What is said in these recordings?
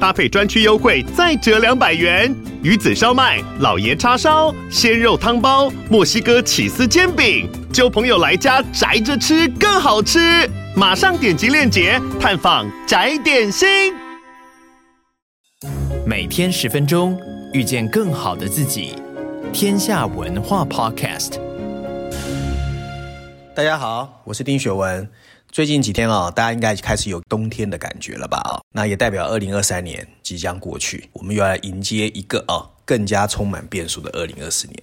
搭配专区优惠再折两百元。鱼子烧麦、老爷叉烧、鲜肉汤包、墨西哥起司煎饼，揪朋友来家宅着吃更好吃。马上点击链接探访宅点心。每天十分钟，遇见更好的自己。天下文化 Podcast。大家好，我是丁雪文。最近几天啊，大家应该开始有冬天的感觉了吧？啊，那也代表二零二三年即将过去，我们又要来迎接一个啊更加充满变数的二零二四年。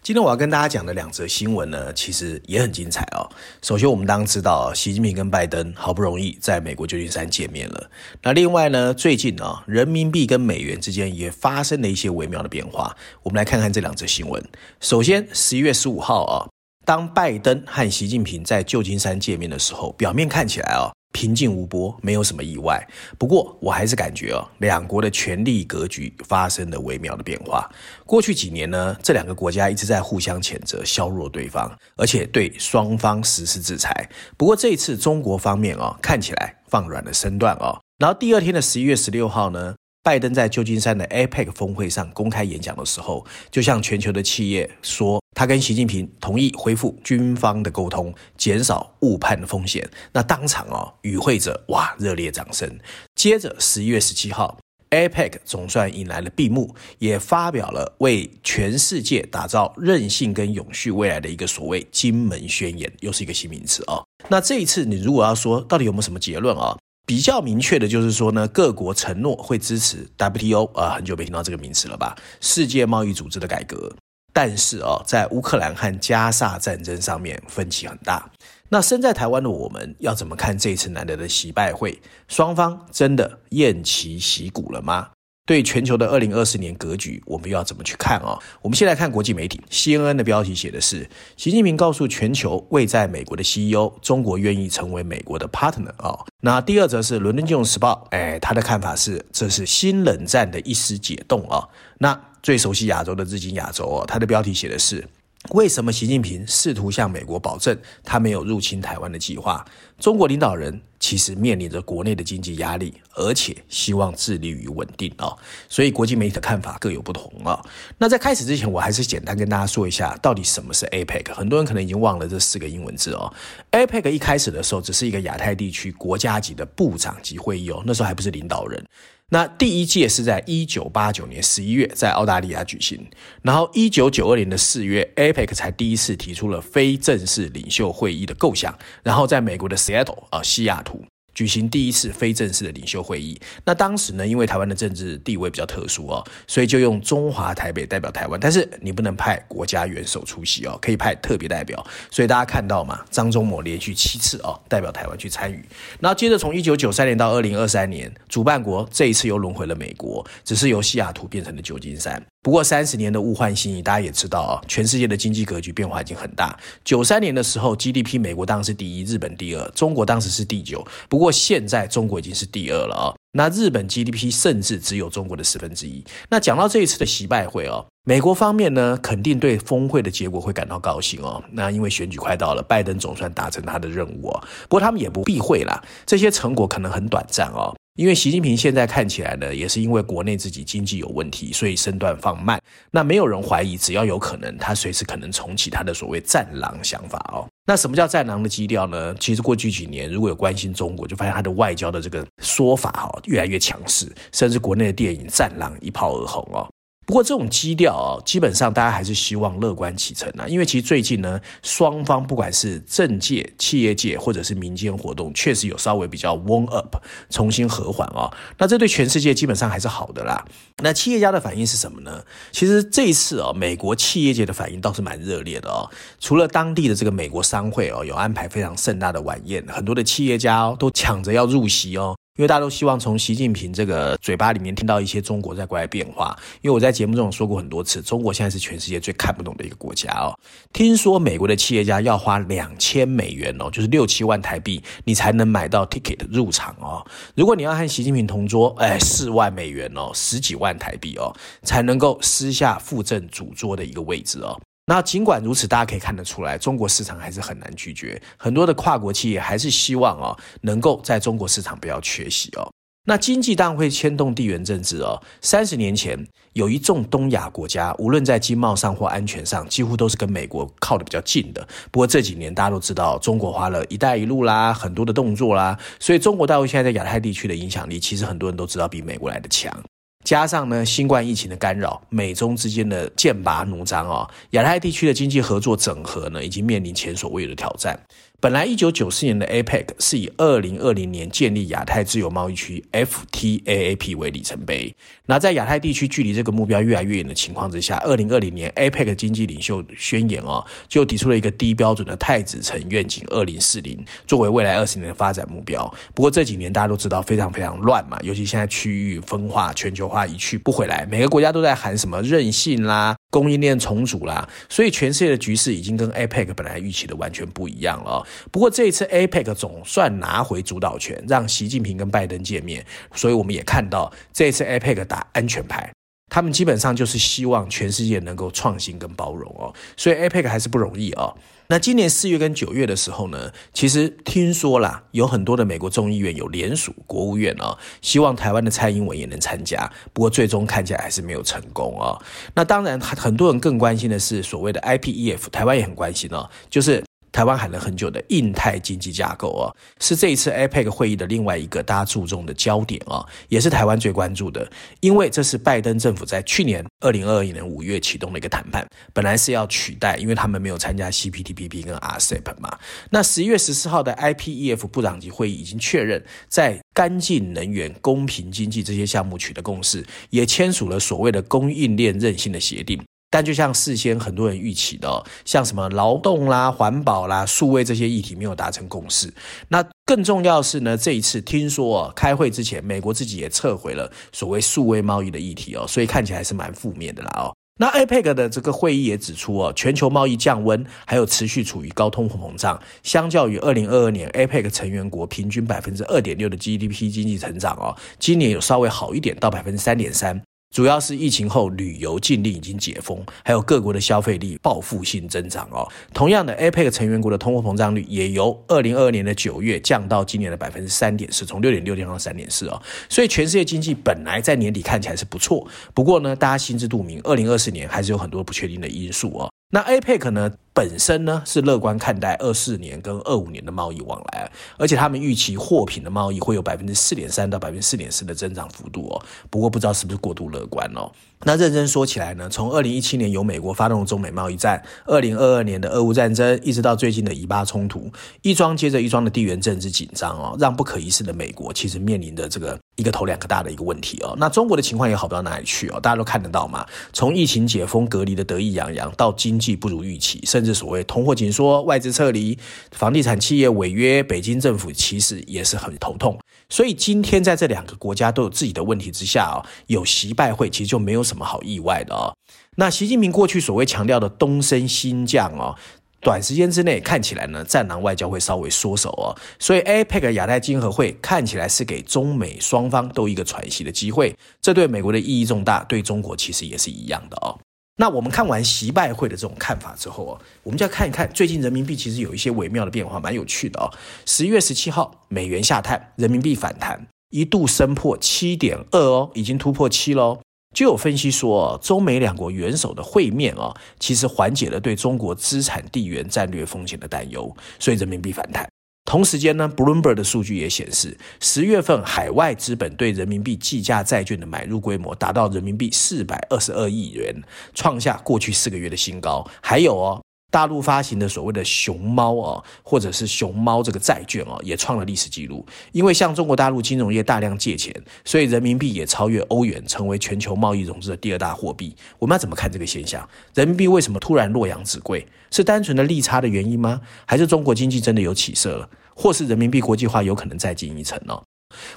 今天我要跟大家讲的两则新闻呢，其实也很精彩哦。首先，我们当知道，习近平跟拜登好不容易在美国旧金山见面了。那另外呢，最近啊，人民币跟美元之间也发生了一些微妙的变化。我们来看看这两则新闻。首先，十一月十五号啊，当拜登和习近平在旧金山见面的时候，表面看起来啊。平静无波，没有什么意外。不过，我还是感觉哦，两国的权力格局发生了微妙的变化。过去几年呢，这两个国家一直在互相谴责、削弱对方，而且对双方实施制裁。不过，这一次中国方面哦，看起来放软了身段哦。然后第二天的十一月十六号呢，拜登在旧金山的 APEC 峰会上公开演讲的时候，就向全球的企业说，他跟习近平同意恢复军方的沟通，减少误判的风险。那当场哦，与会者哇热烈掌声。接着十一月十七号，APEC 总算迎来了闭幕，也发表了为全世界打造韧性跟永续未来的一个所谓金门宣言，又是一个新名词哦。那这一次你如果要说到底有没有什么结论啊？比较明确的就是说呢，各国承诺会支持 WTO 啊，很久没听到这个名词了吧？世界贸易组织的改革，但是哦，在乌克兰和加沙战争上面分歧很大。那身在台湾的我们要怎么看这次难得的习拜会？双方真的偃旗息鼓了吗？对全球的二零二四年格局，我们要怎么去看啊？我们先来看国际媒体，CNN 的标题写的是：习近平告诉全球，未在美国的 CEO，中国愿意成为美国的 partner 啊。那第二则是《伦敦金融时报》，哎，他的看法是，这是新冷战的一丝解冻啊。那最熟悉亚洲的《日经亚洲》哦，他的标题写的是。为什么习近平试图向美国保证他没有入侵台湾的计划？中国领导人其实面临着国内的经济压力，而且希望致力于稳定啊。所以国际媒体的看法各有不同啊。那在开始之前，我还是简单跟大家说一下，到底什么是 APEC。很多人可能已经忘了这四个英文字哦。APEC 一开始的时候只是一个亚太地区国家级的部长级会议哦，那时候还不是领导人。那第一届是在一九八九年十一月在澳大利亚举行，然后一九九二年的四月，APEC 才第一次提出了非正式领袖会议的构想，然后在美国的 Seattle 啊西雅图。举行第一次非正式的领袖会议。那当时呢，因为台湾的政治地位比较特殊哦，所以就用中华台北代表台湾。但是你不能派国家元首出席哦，可以派特别代表。所以大家看到嘛，张忠谋连续七次哦代表台湾去参与。然后接着从一九九三年到二零二三年，主办国这一次又轮回了美国，只是由西雅图变成了旧金山。不过三十年的物换星移，大家也知道啊，全世界的经济格局变化已经很大。九三年的时候，GDP 美国当时第一，日本第二，中国当时是第九。不过现在中国已经是第二了啊，那日本 GDP 甚至只有中国的十分之一。那讲到这一次的习拜会哦，美国方面呢，肯定对峰会的结果会感到高兴哦。那因为选举快到了，拜登总算达成他的任务哦。不过他们也不避讳啦，这些成果可能很短暂哦。因为习近平现在看起来呢，也是因为国内自己经济有问题，所以身段放慢。那没有人怀疑，只要有可能，他随时可能重启他的所谓“战狼”想法哦。那什么叫“战狼”的基调呢？其实过去几年，如果有关心中国，就发现他的外交的这个说法哈，越来越强势，甚至国内的电影《战狼》一炮而红哦。不过这种基调啊，基本上大家还是希望乐观其成啊，因为其实最近呢，双方不管是政界、企业界或者是民间活动，确实有稍微比较 warm up，重新和缓啊。那这对全世界基本上还是好的啦。那企业家的反应是什么呢？其实这一次啊，美国企业界的反应倒是蛮热烈的哦。除了当地的这个美国商会哦，有安排非常盛大的晚宴，很多的企业家哦都抢着要入席哦。因为大家都希望从习近平这个嘴巴里面听到一些中国在国外变化。因为我在节目中说过很多次，中国现在是全世界最看不懂的一个国家哦。听说美国的企业家要花两千美元哦，就是六七万台币，你才能买到 ticket 入场哦。如果你要和习近平同桌，哎，四万美元哦，十几万台币哦，才能够私下附赠主桌的一个位置哦。那尽管如此，大家可以看得出来，中国市场还是很难拒绝。很多的跨国企业还是希望哦，能够在中国市场不要缺席哦。那经济当然会牵动地缘政治哦。三十年前，有一众东亚国家，无论在经贸上或安全上，几乎都是跟美国靠得比较近的。不过这几年大家都知道，中国花了一带一路啦，很多的动作啦，所以中国大陆现在在亚太地区的影响力，其实很多人都知道比美国来得强。加上呢，新冠疫情的干扰，美中之间的剑拔弩张啊，亚太地区的经济合作整合呢，已经面临前所未有的挑战。本来一九九四年的 APEC 是以二零二零年建立亚太自由贸易区 FTAAP 为里程碑。那在亚太地区距离这个目标越来越远的情况之下，二零二零年 APEC 经济领袖宣言哦，就提出了一个低标准的太子城愿景二零四零，作为未来二十年的发展目标。不过这几年大家都知道非常非常乱嘛，尤其现在区域分化、全球化一去不回来，每个国家都在喊什么韧性啦、供应链重组啦，所以全世界的局势已经跟 APEC 本来预期的完全不一样了。不过这一次 APEC 总算拿回主导权，让习近平跟拜登见面，所以我们也看到这一次 APEC 打安全牌，他们基本上就是希望全世界能够创新跟包容哦，所以 APEC 还是不容易哦。那今年四月跟九月的时候呢，其实听说啦，有很多的美国众议院有联署国务院哦，希望台湾的蔡英文也能参加，不过最终看起来还是没有成功哦。那当然，很多人更关心的是所谓的 IPEF，台湾也很关心哦，就是。台湾喊了很久的印太经济架构啊，是这一次 APEC 会议的另外一个大家注重的焦点啊，也是台湾最关注的，因为这是拜登政府在去年二零二二年五月启动的一个谈判，本来是要取代，因为他们没有参加 CPTPP 跟 RCEP 嘛。那十一月十四号的 IPEF 部长级会议已经确认，在干净能源、公平经济这些项目取得共识，也签署了所谓的供应链韧性的协定。但就像事先很多人预期的，像什么劳动啦、环保啦、数位这些议题没有达成共识。那更重要是呢，这一次听说哦，开会之前，美国自己也撤回了所谓数位贸易的议题哦，所以看起来是蛮负面的啦哦。那 APEC 的这个会议也指出哦，全球贸易降温，还有持续处于高通货膨胀，相较于二零二二年 APEC 成员国平均百分之二点六的 GDP 经济成长哦，今年有稍微好一点，到百分之三点三。主要是疫情后旅游禁令已经解封，还有各国的消费力报复性增长哦。同样的，APEC 成员国的通货膨胀率也由二零二二年的九月降到今年的百分之三点四，从六点六降到三点四哦。所以全世界经济本来在年底看起来是不错，不过呢，大家心知肚明，二零二四年还是有很多不确定的因素哦。那 APEC 呢，本身呢是乐观看待二四年跟二五年的贸易往来，而且他们预期货品的贸易会有百分之四点三到百分之四点四的增长幅度哦。不过不知道是不是过度乐观哦。那认真说起来呢，从二零一七年由美国发动的中美贸易战，二零二二年的俄乌战争，一直到最近的以巴冲突，一桩接着一桩的地缘政治紧张哦，让不可一世的美国其实面临着这个一个头两个大的一个问题哦。那中国的情况也好不到哪里去哦，大家都看得到嘛。从疫情解封隔离的得意洋洋，到经济不如预期，甚甚至所谓通货紧缩、外资撤离、房地产企业违约，北京政府其实也是很头痛。所以今天在这两个国家都有自己的问题之下哦，有习拜会其实就没有什么好意外的哦。那习近平过去所谓强调的东升西降哦，短时间之内看起来呢，战狼外交会稍微缩手哦。所以 APEC 亚太经合会看起来是给中美双方都一个喘息的机会，这对美国的意义重大，对中国其实也是一样的哦。那我们看完习拜会的这种看法之后啊，我们就要看一看最近人民币其实有一些微妙的变化，蛮有趣的哦。十一月十七号，美元下探，人民币反弹，一度升破七点二哦，已经突破七喽。就有分析说，中美两国元首的会面啊，其实缓解了对中国资产地缘战略风险的担忧，所以人民币反弹。同时间呢，Bloomberg 的数据也显示，十月份海外资本对人民币计价债券的买入规模达到人民币四百二十二亿元，创下过去四个月的新高。还有哦，大陆发行的所谓的熊猫哦，或者是熊猫这个债券哦，也创了历史记录。因为向中国大陆金融业大量借钱，所以人民币也超越欧元，成为全球贸易融资的第二大货币。我们要怎么看这个现象？人民币为什么突然洛阳纸贵？是单纯的利差的原因吗？还是中国经济真的有起色了？或是人民币国际化有可能再进一层呢？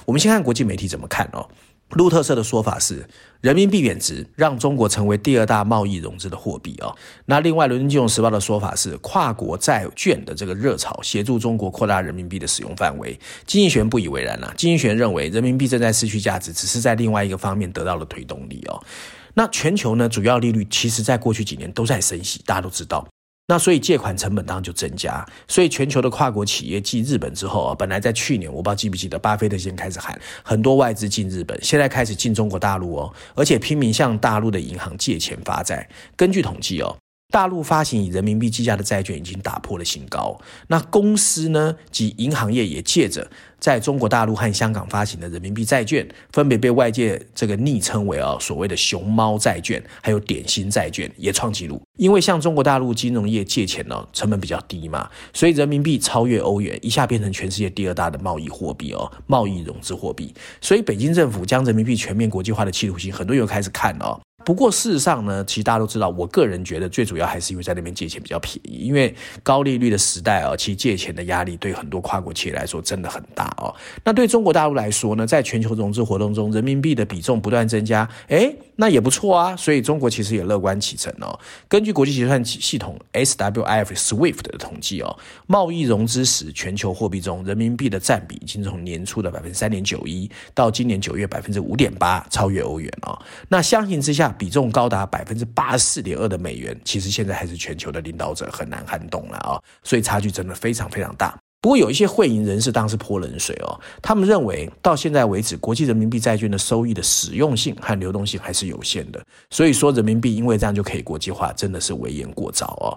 我们先看国际媒体怎么看哦。路透社的说法是，人民币贬值让中国成为第二大贸易融资的货币哦。那另外，《伦敦金融时报》的说法是，跨国债券的这个热潮协助中国扩大人民币的使用范围。经济学不以为然了，经济学认为，人民币正在失去价值，只是在另外一个方面得到了推动力哦。那全球呢，主要利率其实在过去几年都在升息，大家都知道。那所以借款成本当然就增加，所以全球的跨国企业继日本之后啊，本来在去年我不知道记不记得，巴菲特先开始喊很多外资进日本，现在开始进中国大陆哦，而且拼命向大陆的银行借钱发债。根据统计哦。大陆发行以人民币计价的债券已经打破了新高，那公司呢及银行业也借着在中国大陆和香港发行的人民币债券，分别被外界这个昵称为啊所谓的“熊猫债券”还有“点心债券”也创纪录。因为向中国大陆金融业借钱呢成本比较低嘛，所以人民币超越欧元，一下变成全世界第二大的贸易货币哦，贸易融资货币。所以北京政府将人民币全面国际化的企图心，很多人又开始看哦。不过事实上呢，其实大家都知道，我个人觉得最主要还是因为在那边借钱比较便宜，因为高利率的时代啊，其实借钱的压力对很多跨国企业来说真的很大哦。那对中国大陆来说呢，在全球融资活动中，人民币的比重不断增加，诶，那也不错啊。所以中国其实也乐观其成哦。根据国际结算系统 SWIF SWIFT 的统计哦，贸易融资时全球货币中人民币的占比已经从年初的百分之三点九一到今年九月百分之五点八，超越欧元哦。那相形之下，比重高达百分之八十四点二的美元，其实现在还是全球的领导者，很难撼动了啊！所以差距真的非常非常大。不过有一些会银人士当时泼冷水哦，他们认为到现在为止，国际人民币债券的收益的使用性和流动性还是有限的，所以说人民币因为这样就可以国际化，真的是危言过早哦。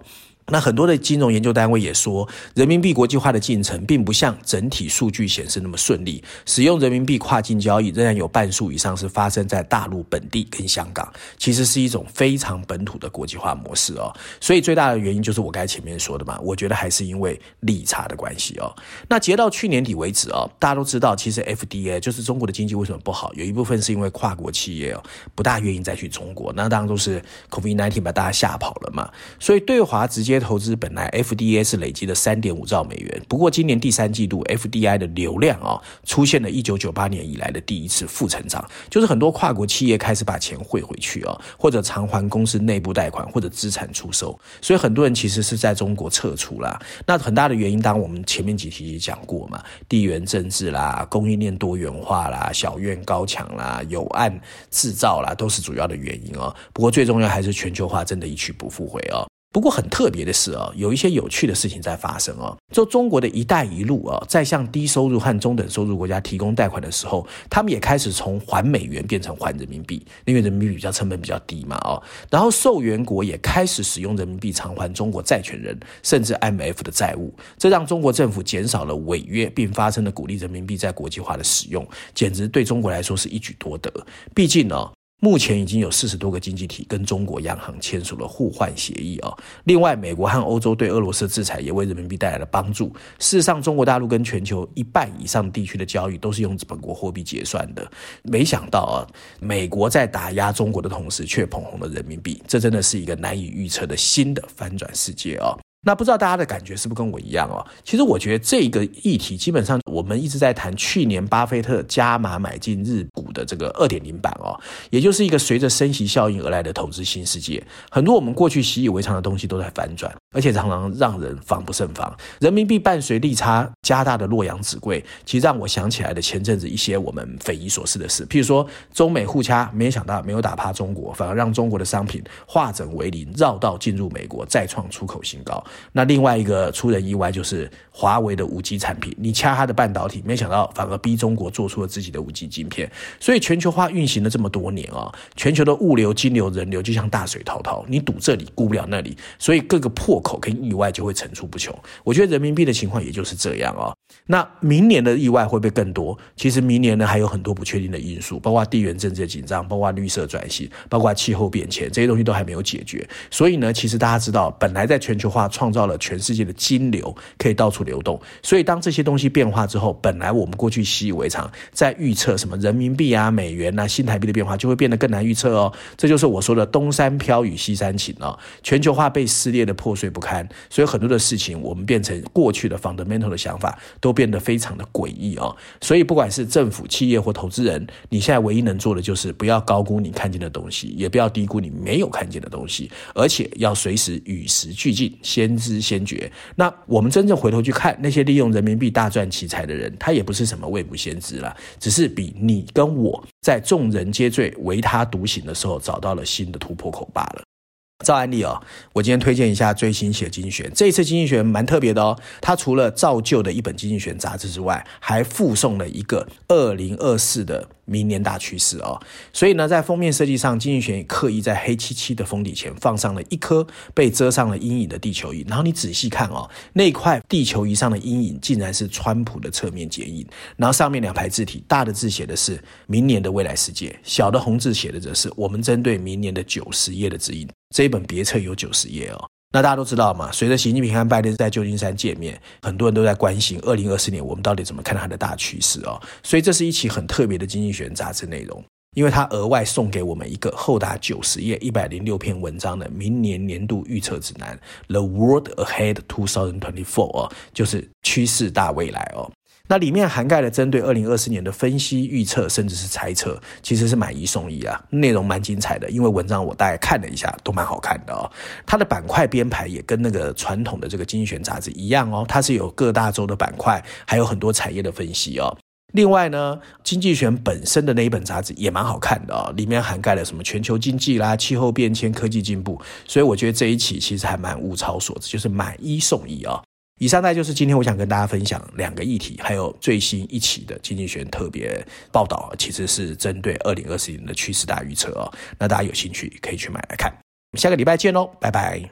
那很多的金融研究单位也说，人民币国际化的进程并不像整体数据显示那么顺利。使用人民币跨境交易仍然有半数以上是发生在大陆本地跟香港，其实是一种非常本土的国际化模式哦。所以最大的原因就是我刚才前面说的嘛，我觉得还是因为利差的关系哦。那截到去年底为止哦，大家都知道，其实 F D A 就是中国的经济为什么不好，有一部分是因为跨国企业哦不大愿意再去中国，那当然都是 COVID-19 把大家吓跑了嘛。所以对华直接投资本来 FDI 是累积了三点五兆美元，不过今年第三季度 FDI 的流量啊、哦，出现了一九九八年以来的第一次负成长，就是很多跨国企业开始把钱汇回去、哦，或者偿还公司内部贷款，或者资产出售，所以很多人其实是在中国撤出啦。那很大的原因，当我们前面几期也讲过嘛，地缘政治啦，供应链多元化啦，小院高墙啦，有案制造啦，都是主要的原因哦。不过最重要还是全球化真的一去不复回哦。不过很特别的是啊，有一些有趣的事情在发生啊。就中国的一带一路啊，在向低收入和中等收入国家提供贷款的时候，他们也开始从还美元变成还人民币，因为人民币比较成本比较低嘛哦。然后受援国也开始使用人民币偿还中国债权人甚至 MF 的债务，这让中国政府减少了违约，并发生了鼓励人民币在国际化的使用，简直对中国来说是一举多得。毕竟呢。目前已经有四十多个经济体跟中国央行签署了互换协议啊。另外，美国和欧洲对俄罗斯制裁也为人民币带来了帮助。事实上，中国大陆跟全球一半以上地区的交易都是用本国货币结算的。没想到啊，美国在打压中国的同时，却捧红了人民币，这真的是一个难以预测的新的翻转世界啊。那不知道大家的感觉是不是跟我一样哦？其实我觉得这个议题基本上我们一直在谈，去年巴菲特加码买进日的这个二点零版哦，也就是一个随着升息效应而来的投资新世界。很多我们过去习以为常的东西都在反转，而且常常让人防不胜防。人民币伴随利差加大的洛阳纸贵，其实让我想起来的前阵子一些我们匪夷所思的事，譬如说中美互掐，没想到没有打趴中国，反而让中国的商品化整为零，绕道进入美国，再创出口新高。那另外一个出人意外就是华为的五 G 产品，你掐它的半导体，没想到反而逼中国做出了自己的五 G 晶片。所以全球化运行了这么多年啊，全球的物流、金流、人流就像大水滔滔，你堵这里顾不了那里，所以各个破口跟意外就会层出不穷。我觉得人民币的情况也就是这样啊。那明年的意外会不会更多？其实明年呢还有很多不确定的因素，包括地缘政治的紧张，包括绿色转型，包括气候变迁，这些东西都还没有解决。所以呢，其实大家知道，本来在全球化创造了全世界的金流可以到处流动，所以当这些东西变化之后，本来我们过去习以为常在预测什么人民币啊、美元啊、新台币的变化就会变得更难预测哦。这就是我说的东山飘雨西山晴哦。全球化被撕裂的破碎不堪，所以很多的事情我们变成过去的 fundamental 的想法都变得非常的诡异哦。所以不管是政府、企业或投资人，你现在唯一能做的就是不要高估你看见的东西，也不要低估你没有看见的东西，而且要随时与时俱进，先知先觉。那我们真正回头去看那些利用人民币大赚奇财的人，他也不是什么未卜先知了，只是比你跟我在众人皆醉唯他独醒的时候找到了新的突破口罢了。照案例哦，我今天推荐一下最新写的经济学。这一次经济学蛮特别的哦，它除了造旧的一本经济学杂志之外，还附送了一个二零二四的明年大趋势哦。所以呢，在封面设计上，经济学人刻意在黑漆漆的封底前放上了一颗被遮上了阴影的地球仪。然后你仔细看哦，那块地球仪上的阴影竟然是川普的侧面剪影。然后上面两排字体，大的字写的是明年的未来世界，小的红字写的则是我们针对明年的九十页的指引。这一本别册有九十页哦，那大家都知道嘛。随着习近平和拜登在旧金山见面，很多人都在关心二零二四年我们到底怎么看它的大趋势哦。所以这是一期很特别的《经济学人》杂志内容，因为它额外送给我们一个厚达九十页、一百零六篇文章的明年年度预测指南《The World Ahead 2024》哦，就是趋势大未来哦。那里面涵盖了针对二零二四年的分析预测，甚至是猜测，其实是买一送一啊，内容蛮精彩的。因为文章我大概看了一下，都蛮好看的哦。它的板块编排也跟那个传统的这个经济学杂志一样哦，它是有各大洲的板块，还有很多产业的分析哦。另外呢，经济学本身的那一本杂志也蛮好看的哦，里面涵盖了什么全球经济啦、气候变迁、科技进步，所以我觉得这一期其实还蛮物超所值，就是买一送一、哦。以上呢就是今天我想跟大家分享两个议题，还有最新一期的经济学特别报道，其实是针对二零二四年的趋势大预测哦。那大家有兴趣可以去买来看。下个礼拜见喽，拜拜。